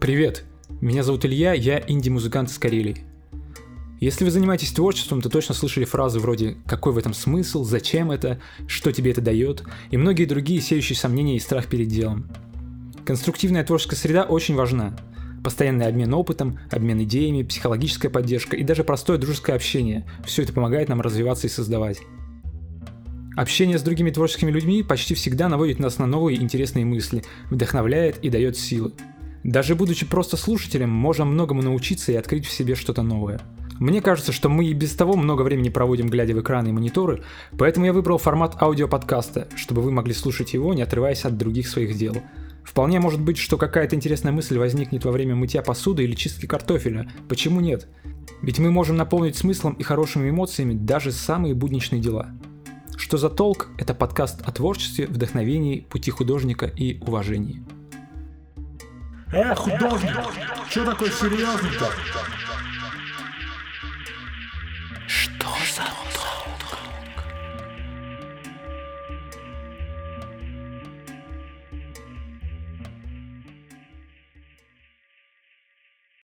Привет, меня зовут Илья, я инди-музыкант из Карелии. Если вы занимаетесь творчеством, то точно слышали фразы вроде «какой в этом смысл?», «зачем это?», «что тебе это дает?» и многие другие сеющие сомнения и страх перед делом. Конструктивная творческая среда очень важна. Постоянный обмен опытом, обмен идеями, психологическая поддержка и даже простое дружеское общение – все это помогает нам развиваться и создавать. Общение с другими творческими людьми почти всегда наводит нас на новые интересные мысли, вдохновляет и дает силы. Даже будучи просто слушателем, можно многому научиться и открыть в себе что-то новое – мне кажется, что мы и без того много времени проводим, глядя в экраны и мониторы, поэтому я выбрал формат аудиоподкаста, чтобы вы могли слушать его, не отрываясь от других своих дел. Вполне может быть, что какая-то интересная мысль возникнет во время мытья посуды или чистки картофеля. Почему нет? Ведь мы можем наполнить смыслом и хорошими эмоциями даже самые будничные дела. Что за толк? Это подкаст о творчестве, вдохновении, пути художника и уважении. Э, художник, что такой серьезный-то?